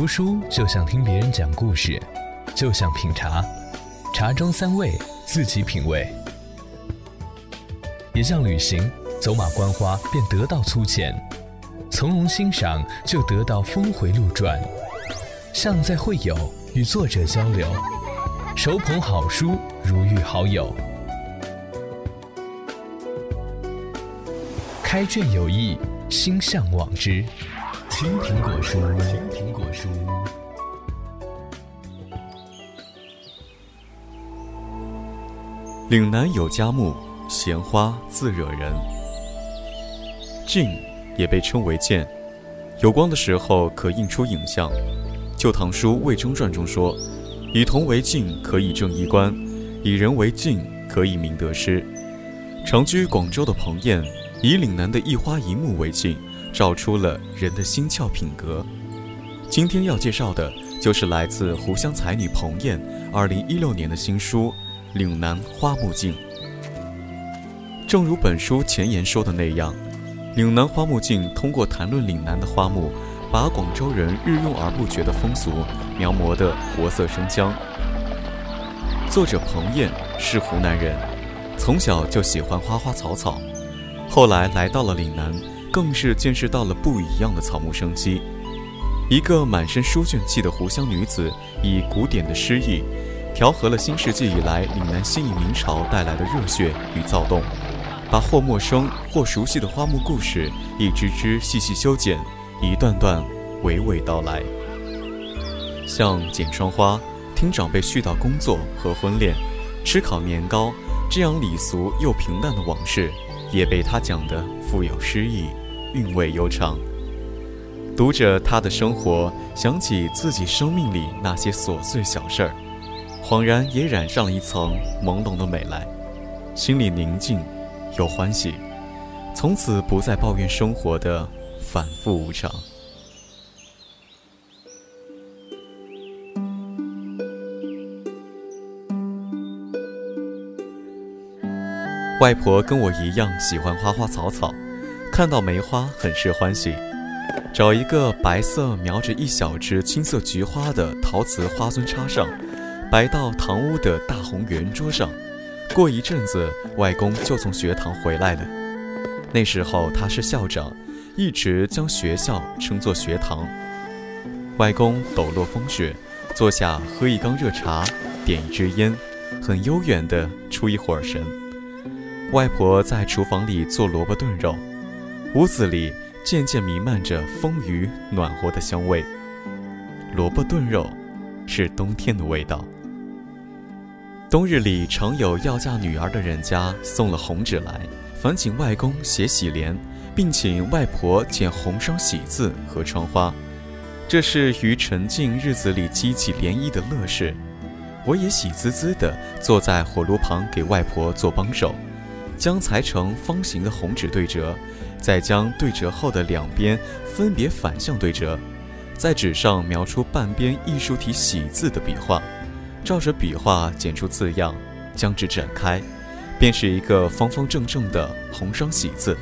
读书就像听别人讲故事，就像品茶，茶中三味，自己品味；也像旅行，走马观花便得到粗浅，从容欣赏就得到峰回路转；像在会友，与作者交流，手捧好书如遇好友。开卷有益，心向往之。青苹果书，青苹果书。岭南有佳木，闲花自惹人。镜也被称为剑，有光的时候可映出影像。《旧唐书·魏征传》中说：“以铜为镜，可以正衣冠；以人为镜，可以明得失。”常居广州的彭晏，以岭南的一花一木为镜。照出了人的心窍品格。今天要介绍的就是来自湖湘才女彭燕二零一六年的新书《岭南花木镜》。正如本书前言说的那样，《岭南花木镜》通过谈论岭南的花木，把广州人日用而不绝的风俗描摹得活色生香。作者彭燕是湖南人，从小就喜欢花花草草，后来来到了岭南。更是见识到了不一样的草木生机。一个满身书卷气的湖湘女子，以古典的诗意，调和了新世纪以来岭南新颖明朝带来的热血与躁动，把或陌生或熟悉的花木故事，一支支细细修剪，一段段娓娓道来。像剪窗花、听长辈絮叨工作和婚恋、吃烤年糕这样礼俗又平淡的往事，也被她讲得富有诗意。韵味悠长，读着他的生活，想起自己生命里那些琐碎小事儿，恍然也染上了一层朦胧的美来，心里宁静又欢喜，从此不再抱怨生活的反复无常。外婆跟我一样喜欢花花草草。看到梅花很是欢喜，找一个白色描着一小枝青色菊花的陶瓷花樽插上，摆到堂屋的大红圆桌上。过一阵子，外公就从学堂回来了。那时候他是校长，一直将学校称作学堂。外公抖落风雪，坐下喝一缸热茶，点一支烟，很悠远地出一会儿神。外婆在厨房里做萝卜炖肉。屋子里渐渐弥漫着丰腴暖和的香味。萝卜炖肉是冬天的味道。冬日里常有要嫁女儿的人家送了红纸来，烦请外公写喜联，并请外婆剪红双喜字和窗花。这是于沉静日子里激起涟漪的乐事。我也喜滋滋地坐在火炉旁给外婆做帮手，将裁成方形的红纸对折。再将对折后的两边分别反向对折，在纸上描出半边艺术体“喜”字的笔画，照着笔画剪出字样，将纸展开，便是一个方方正正的红双喜字。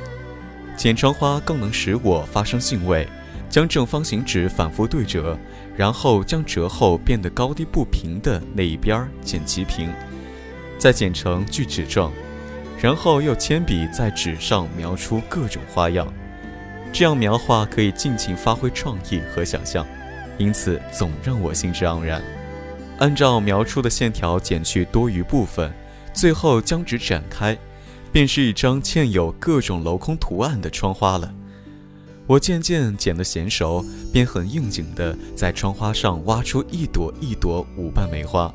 剪窗花更能使我发生兴味，将正方形纸反复对折，然后将折后变得高低不平的那一边剪齐平，再剪成锯齿状。然后又铅笔在纸上描出各种花样，这样描画可以尽情发挥创意和想象，因此总让我兴致盎然。按照描出的线条剪去多余部分，最后将纸展开，便是一张嵌有各种镂空图案的窗花了。我渐渐剪得娴熟，便很应景地在窗花上挖出一朵一朵五瓣梅花。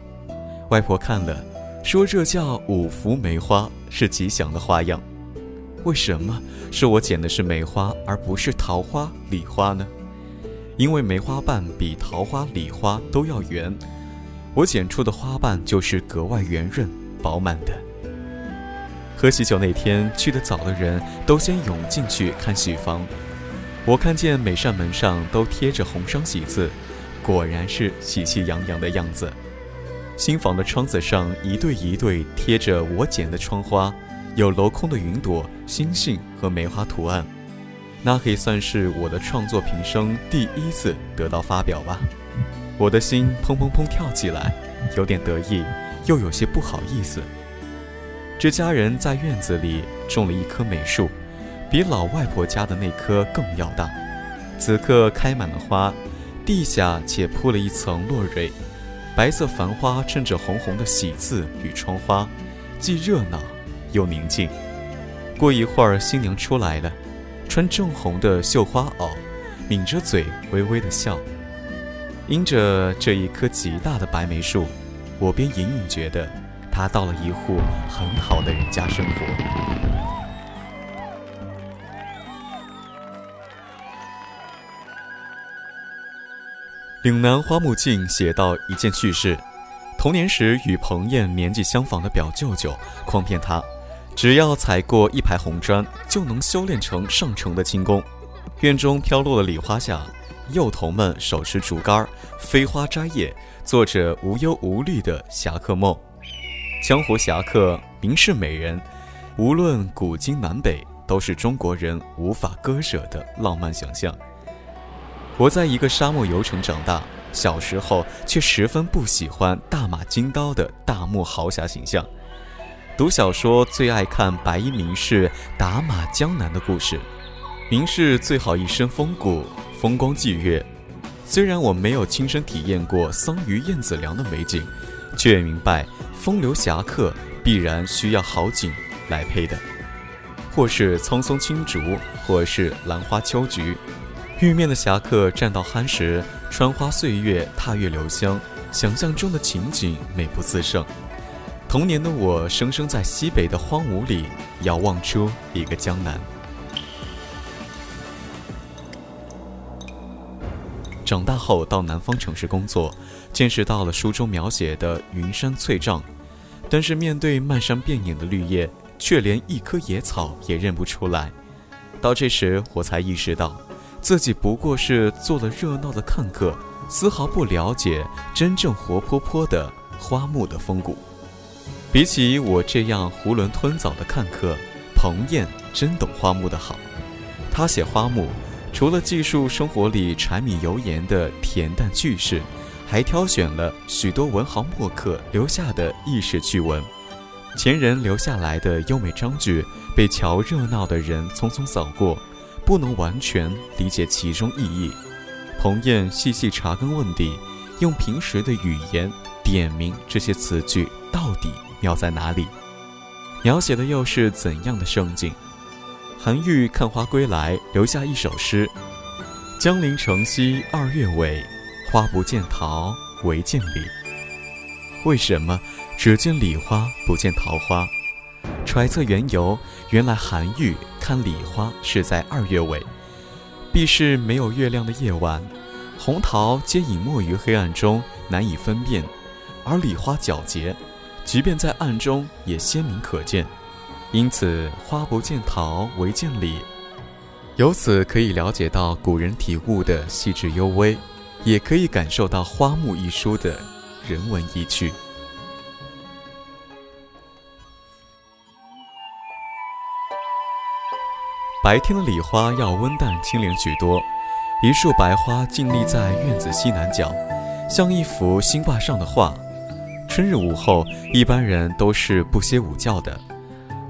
外婆看了。说这叫五福梅花，是吉祥的花样。为什么说我剪的是梅花，而不是桃花、李花呢？因为梅花瓣比桃花、李花都要圆，我剪出的花瓣就是格外圆润、饱满的。喝喜酒那天去的早的人都先涌进去看喜房，我看见每扇门上都贴着红双喜字，果然是喜气洋洋的样子。新房的窗子上一对一对贴着我剪的窗花，有镂空的云朵、星星和梅花图案。那可以算是我的创作平生第一次得到发表吧。我的心砰砰砰跳起来，有点得意，又有些不好意思。这家人在院子里种了一棵美树，比老外婆家的那棵更要大。此刻开满了花，地下且铺了一层落蕊，白色繁花衬着红红的喜字与窗花，既热闹又宁静。过一会儿，新娘出来了，穿正红的绣花袄，抿着嘴微微的笑。因着这一棵极大的白梅树，我便隐隐觉得，她到了一户很好的人家生活。岭南花木镜写到一件趣事：童年时与彭燕年纪相仿的表舅舅诓骗他，只要踩过一排红砖，就能修炼成上乘的轻功。院中飘落的礼花下，幼童们手持竹竿，飞花摘叶，做着无忧无虑的侠客梦。江湖侠客，名士美人，无论古今南北，都是中国人无法割舍的浪漫想象。我在一个沙漠游城长大，小时候却十分不喜欢大马金刀的大漠豪侠形象。读小说最爱看白衣名士打马江南的故事，名士最好一身风骨，风光霁月。虽然我没有亲身体验过桑榆燕子梁的美景，却也明白风流侠客必然需要好景来配的，或是苍松青竹，或是兰花秋菊。玉面的侠客站到酣时，穿花岁月，踏月留香，想象中的情景美不自胜。童年的我，生生在西北的荒芜里遥望出一个江南。长大后到南方城市工作，见识到了书中描写的云山翠嶂，但是面对漫山遍野的绿叶，却连一棵野草也认不出来。到这时，我才意识到。自己不过是做了热闹的看客，丝毫不了解真正活泼泼的花木的风骨。比起我这样囫囵吞枣的看客，彭燕真懂花木的好。他写花木，除了记述生活里柴米油盐的恬淡趣事，还挑选了许多文豪墨客留下的轶事趣闻。前人留下来的优美章句，被瞧热闹的人匆匆扫过。不能完全理解其中意义。彭燕细细查根问底，用平时的语言点明这些词句到底妙在哪里，描写的又是怎样的盛景。韩愈看花归来，留下一首诗：“江陵城西二月尾，花不见桃，唯见李。”为什么只见李花不见桃花？揣测缘由，原来韩愈看李花是在二月尾，必是没有月亮的夜晚，红桃皆隐没于黑暗中，难以分辨；而李花皎洁，即便在暗中也鲜明可见。因此，花不见桃，唯见李。由此可以了解到古人体悟的细致幽微，也可以感受到《花木》一书的人文意趣。白天的礼花要温淡清灵许多，一束白花静立在院子西南角，像一幅新挂上的画。春日午后，一般人都是不歇午觉的。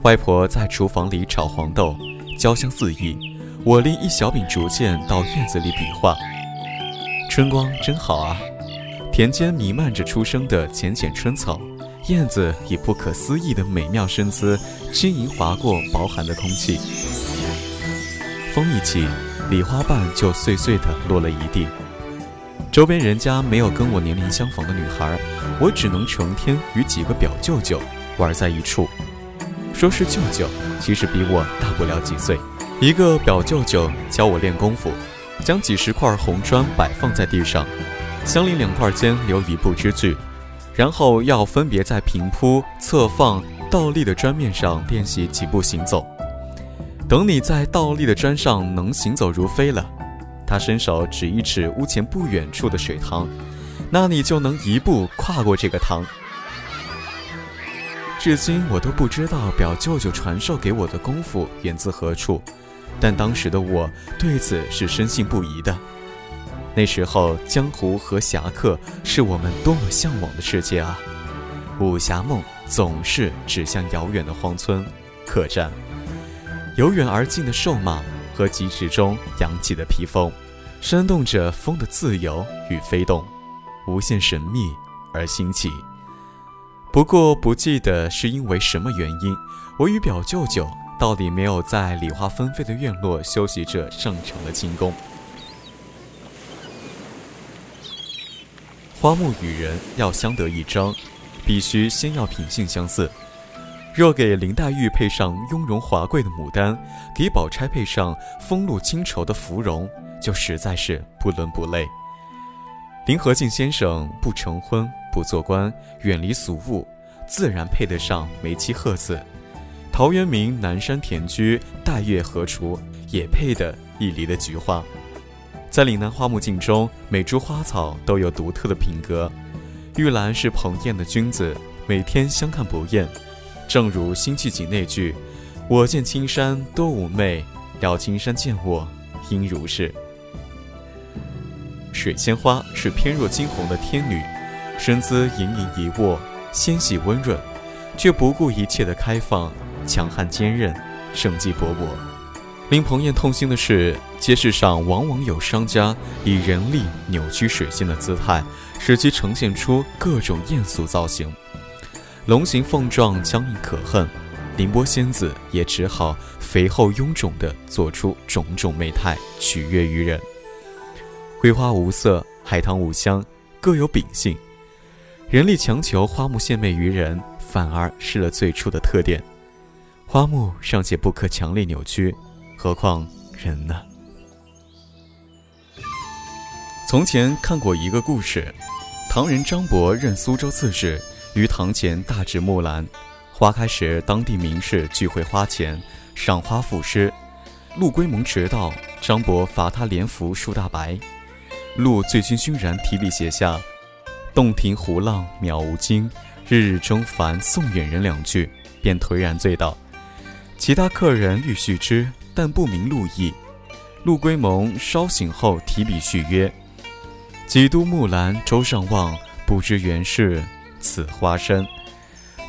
外婆在厨房里炒黄豆，焦香四溢。我拎一小柄竹剑到院子里比划。春光真好啊！田间弥漫着初生的浅浅春草，燕子以不可思议的美妙身姿轻盈划过薄寒的空气。风一起，礼花瓣就碎碎的落了一地。周边人家没有跟我年龄相仿的女孩，我只能成天与几个表舅舅玩在一处。说是舅舅，其实比我大不了几岁。一个表舅舅教我练功夫，将几十块红砖摆放在地上，相邻两块间留一步之距，然后要分别在平铺、侧放、倒立的砖面上练习几步行走。等你在倒立的砖上能行走如飞了，他伸手指一指屋前不远处的水塘，那你就能一步跨过这个塘。至今我都不知道表舅舅传授给我的功夫源自何处，但当时的我对此是深信不疑的。那时候，江湖和侠客是我们多么向往的世界啊！武侠梦总是指向遥远的荒村、客栈，由远而近的瘦马和疾驰中扬起的披风，煽动着风的自由与飞动，无限神秘而新奇。不过，不记得是因为什么原因，我与表舅舅到底没有在礼花纷飞的院落休息着上场的进宫。花木与人要相得益彰，必须先要品性相似。若给林黛玉配上雍容华贵的牡丹，给宝钗配上风露清愁的芙蓉，就实在是不伦不类。林和靖先生不成婚不做官，远离俗物，自然配得上梅妻鹤子。陶渊明南山田居，待月荷锄，也配得一篱的菊花。在岭南花木镜中，每株花草都有独特的品格。玉兰是彭艳的君子，每天相看不厌。正如辛弃疾那句：“我见青山多妩媚，料青山见我应如是。”水仙花是翩若惊鸿的天女，身姿盈盈一握，纤细温润，却不顾一切的开放，强悍坚韧，生机勃勃。令彭艳痛心的是，街市上往往有商家以人力扭曲水仙的姿态，使其呈现出各种艳俗造型，龙形凤状，僵硬可恨。凌波仙子也只好肥厚臃肿地做出种种媚态，取悦于人。桂花无色，海棠无香，各有秉性。人力强求花木献媚于人，反而失了最初的特点。花木尚且不可强烈扭曲。何况人呢？从前看过一个故事，唐人张伯任苏州刺史，于堂前大植木兰，花开时当地名士聚会花前，赏花赋诗。陆龟蒙迟到，张伯罚他连服数大白。陆醉醺醺然提笔写下“洞庭湖浪渺无惊，日日征帆送远人”两句，便颓然醉倒。其他客人欲续之。但不明路意，陆龟蒙稍醒后提笔续曰：“几度木兰舟上望，不知原是此花生。”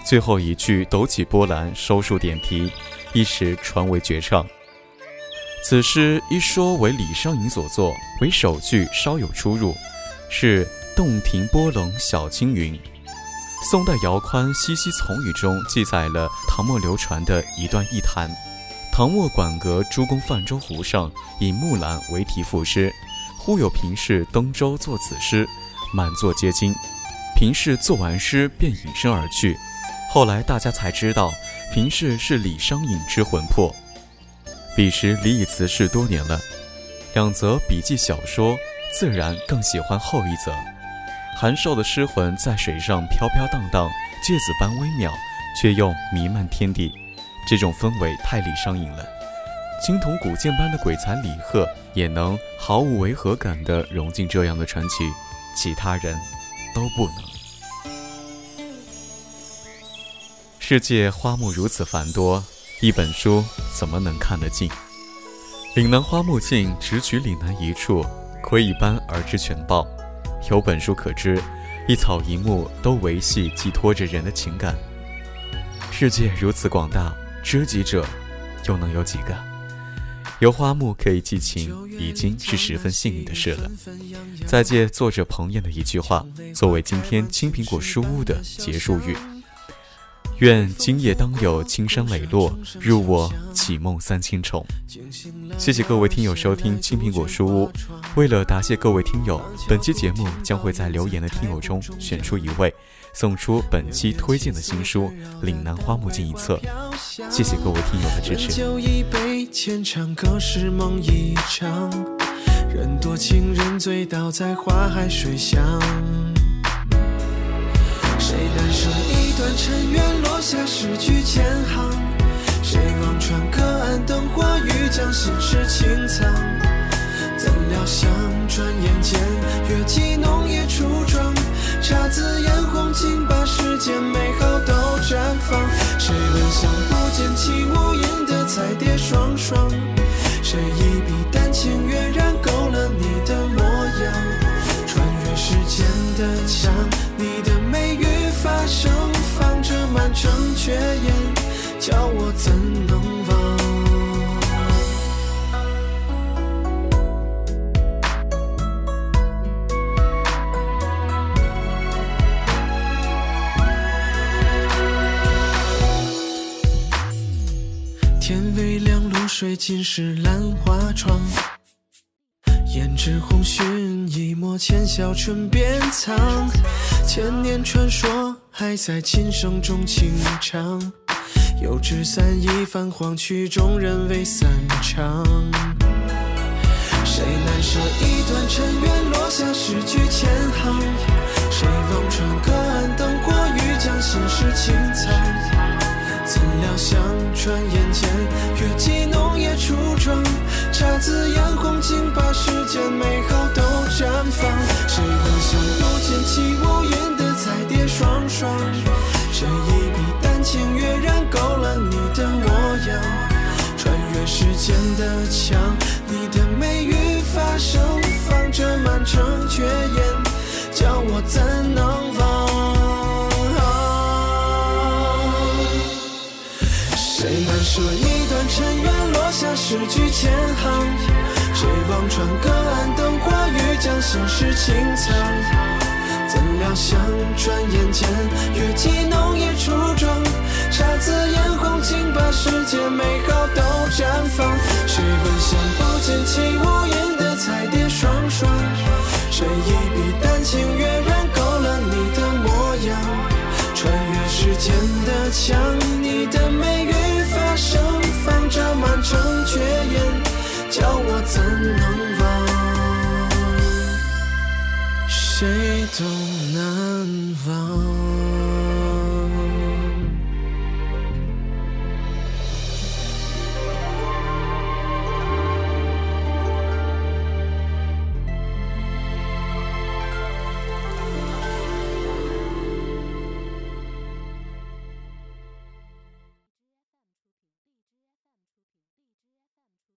最后一句抖起波澜，收束点题，一时传为绝唱。此诗一说为李商隐所作，为首句稍有出入，是“洞庭波冷晓青云”。宋代姚宽《西溪从语》中记载了唐末流传的一段异谈。唐末馆阁诸公泛舟湖上，以木兰为题赋诗。忽有平士登舟作此诗，满座皆惊。平氏作完诗便隐身而去。后来大家才知道，平氏是李商隐之魂魄。彼时李已辞世多年了，两则笔记小说，自然更喜欢后一则。韩寿的诗魂在水上飘飘荡荡，芥子般微渺，却又弥漫天地。这种氛围太李商隐了，青铜古剑般的鬼才李贺也能毫无违和感地融进这样的传奇，其他人都不能。世界花木如此繁多，一本书怎么能看得尽？岭南花木尽，只取岭南一处，窥一斑而知全豹。有本书可知，一草一木都维系寄托着人的情感。世界如此广大。知己者，又能有几个？有花木可以寄情，已经是十分幸运的事了。再借作者彭燕的一句话，作为今天青苹果书屋的结束语：愿今夜当有青山磊落，入我绮梦三千重。谢谢各位听友收听青苹果书屋。为了答谢各位听友，本期节目将会在留言的听友中选出一位。送出本期推荐的新书《岭南花木尽》一册，谢谢各位听友的支持。浅唱歌是梦一场，人多情人醉倒在花海水乡。谁难舍一段尘缘，落下诗句千行？谁望穿隔岸灯火，欲将心事轻藏？叫我怎能忘？天微亮，露水浸湿兰花窗。胭脂红熏一抹浅笑唇边藏，千年传说还在琴声中轻唱。油纸伞已泛黄，曲终人未散场。谁难舍一段尘缘，落下诗句千行？说一段尘缘，落下诗句千行？谁望穿隔岸灯火，欲将心事轻藏？怎料想，转眼间月季浓叶初妆，姹紫嫣红竟把世间美好都绽放。谁闻香不见起舞音的彩蝶双双？谁一笔丹青跃然勾勒你的模样？穿越时间的墙，你的美怎能忘？谁都难忘。